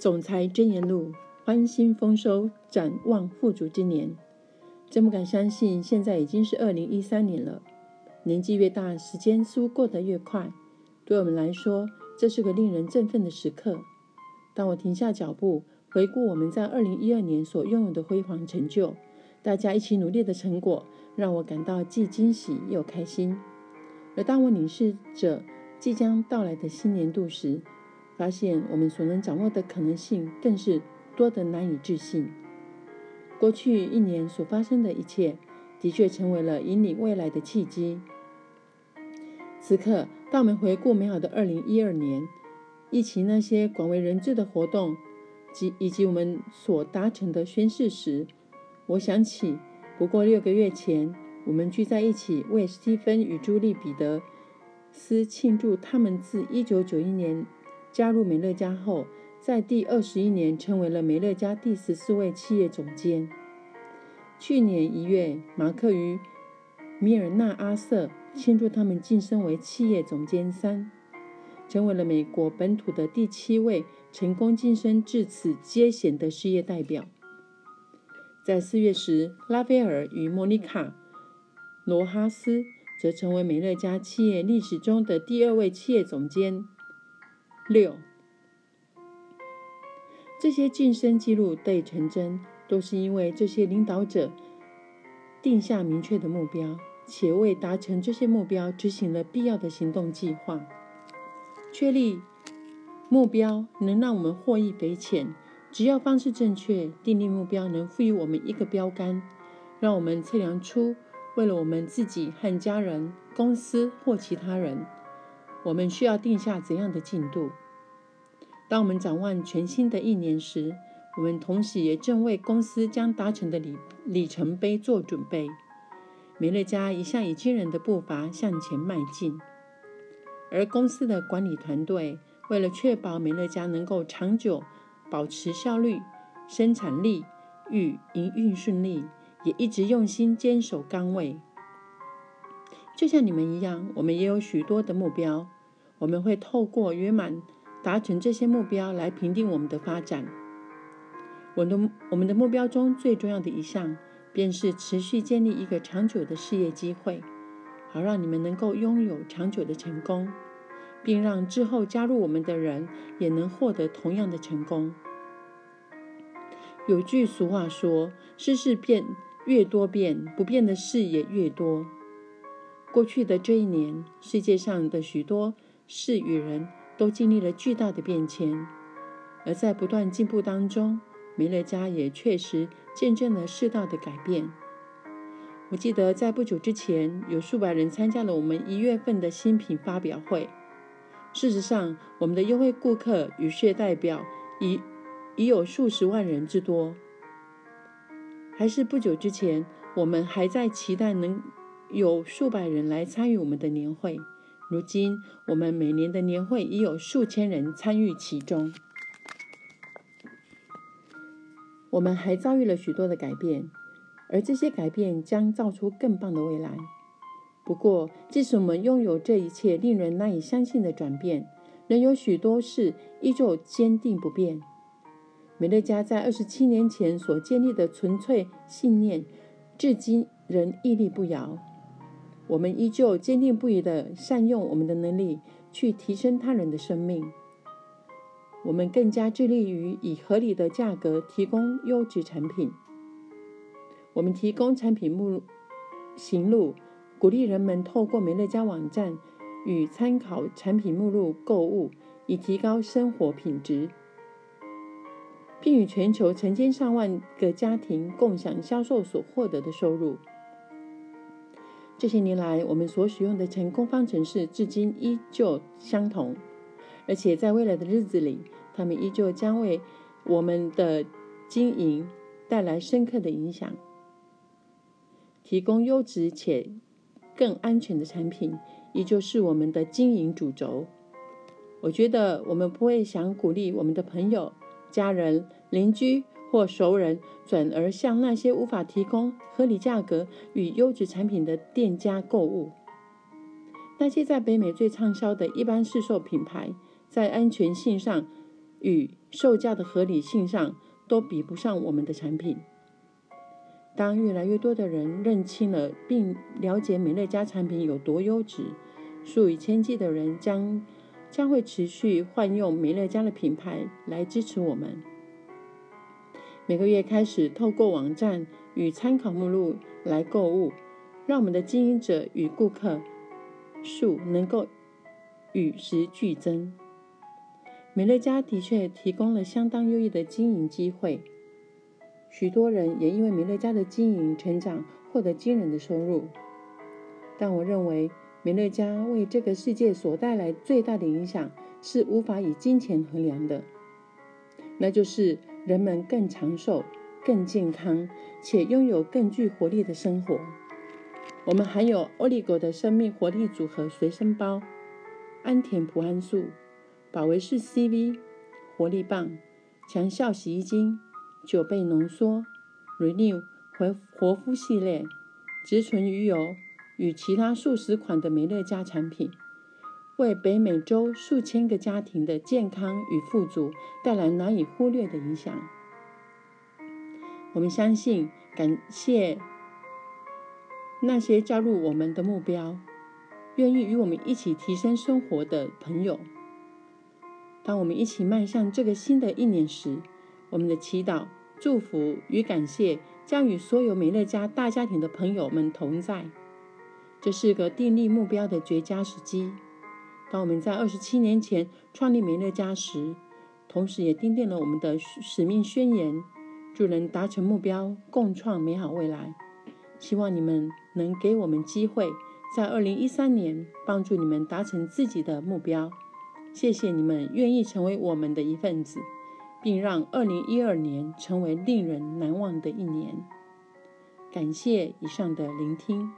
总裁箴言录：欢欣丰收，展望富足之年。真不敢相信，现在已经是二零一三年了。年纪越大，时间似乎过得越快。对我们来说，这是个令人振奋的时刻。当我停下脚步，回顾我们在二零一二年所拥有的辉煌成就，大家一起努力的成果，让我感到既惊喜又开心。而当我凝视着即将到来的新年度时，发现我们所能掌握的可能性更是多得难以置信。过去一年所发生的一切，的确成为了引领未来的契机。此刻，当我们回顾美好的二零一二年，一起那些广为人知的活动及以及我们所达成的宣誓时，我想起不过六个月前，我们聚在一起为斯蒂芬与朱莉·彼得斯庆祝他们自一九九一年。加入美乐家后，在第二十一年成为了美乐家第十四位企业总监。去年一月，马克与米尔纳阿瑟庆祝他们晋升为企业总监三，成为了美国本土的第七位成功晋升至此阶衔的事业代表。在四月时，拉斐尔与莫妮卡罗哈斯则成为美乐家企业历史中的第二位企业总监。六，这些晋升记录得以成真，都是因为这些领导者定下明确的目标，且为达成这些目标执行了必要的行动计划。确立目标能让我们获益匪浅，只要方式正确，订立目标能赋予我们一个标杆，让我们测量出为了我们自己和家人、公司或其他人。我们需要定下怎样的进度？当我们展望全新的一年时，我们同时也正为公司将达成的里里程碑做准备。美乐家一向以惊人的步伐向前迈进，而公司的管理团队为了确保美乐家能够长久保持效率、生产力与营运顺利，也一直用心坚守岗位。就像你们一样，我们也有许多的目标。我们会透过圆满达成这些目标来评定我们的发展。我的我们的目标中最重要的一项，便是持续建立一个长久的事业机会，好让你们能够拥有长久的成功，并让之后加入我们的人也能获得同样的成功。有句俗话说：“世事变越多变，不变的事也越多。”过去的这一年，世界上的许多事与人都经历了巨大的变迁，而在不断进步当中，美乐家也确实见证了世道的改变。我记得在不久之前，有数百人参加了我们一月份的新品发表会。事实上，我们的优惠顾客与事业代表已已有数十万人之多。还是不久之前，我们还在期待能。有数百人来参与我们的年会，如今我们每年的年会已有数千人参与其中。我们还遭遇了许多的改变，而这些改变将造出更棒的未来。不过，即使我们拥有这一切令人难以相信的转变，仍有许多事依旧坚定不变。美乐家在二十七年前所建立的纯粹信念，至今仍屹立不摇。我们依旧坚定不移地善用我们的能力去提升他人的生命。我们更加致力于以合理的价格提供优质产品。我们提供产品目录、行录，鼓励人们透过美乐家网站与参考产品目录购物，以提高生活品质，并与全球成千上万个家庭共享销售所获得的收入。这些年来，我们所使用的成功方程式至今依旧相同，而且在未来的日子里，他们依旧将为我们的经营带来深刻的影响。提供优质且更安全的产品，依旧是我们的经营主轴。我觉得我们不会想鼓励我们的朋友、家人、邻居。或熟人转而向那些无法提供合理价格与优质产品的店家购物。那些在北美最畅销的一般市售品牌，在安全性上与售价的合理性上都比不上我们的产品。当越来越多的人认清了并了解美乐家产品有多优质，数以千计的人将将会持续换用美乐家的品牌来支持我们。每个月开始透过网站与参考目录来购物，让我们的经营者与顾客数能够与时俱增。美乐家的确提供了相当优异的经营机会，许多人也因为美乐家的经营成长获得惊人的收入。但我认为，美乐家为这个世界所带来最大的影响是无法以金钱衡量的，那就是人们更长寿、更健康，且拥有更具活力的生活。我们还有欧利果的生命活力组合随身包、安田普安素。保维士 CV 活力棒、强效洗衣精、九倍浓缩、Renew 活活肤系列、植醇鱼油与其他数十款的美乐家产品，为北美洲数千个家庭的健康与富足带来难以忽略的影响。我们相信，感谢那些加入我们的目标、愿意与我们一起提升生活的朋友。当我们一起迈向这个新的一年时，我们的祈祷、祝福与感谢将与所有美乐家大家庭的朋友们同在。这是个订立目标的绝佳时机。当我们在二十七年前创立美乐家时，同时也订定了我们的使命宣言：助人达成目标，共创美好未来。希望你们能给我们机会，在二零一三年帮助你们达成自己的目标。谢谢你们愿意成为我们的一份子，并让二零一二年成为令人难忘的一年。感谢以上的聆听。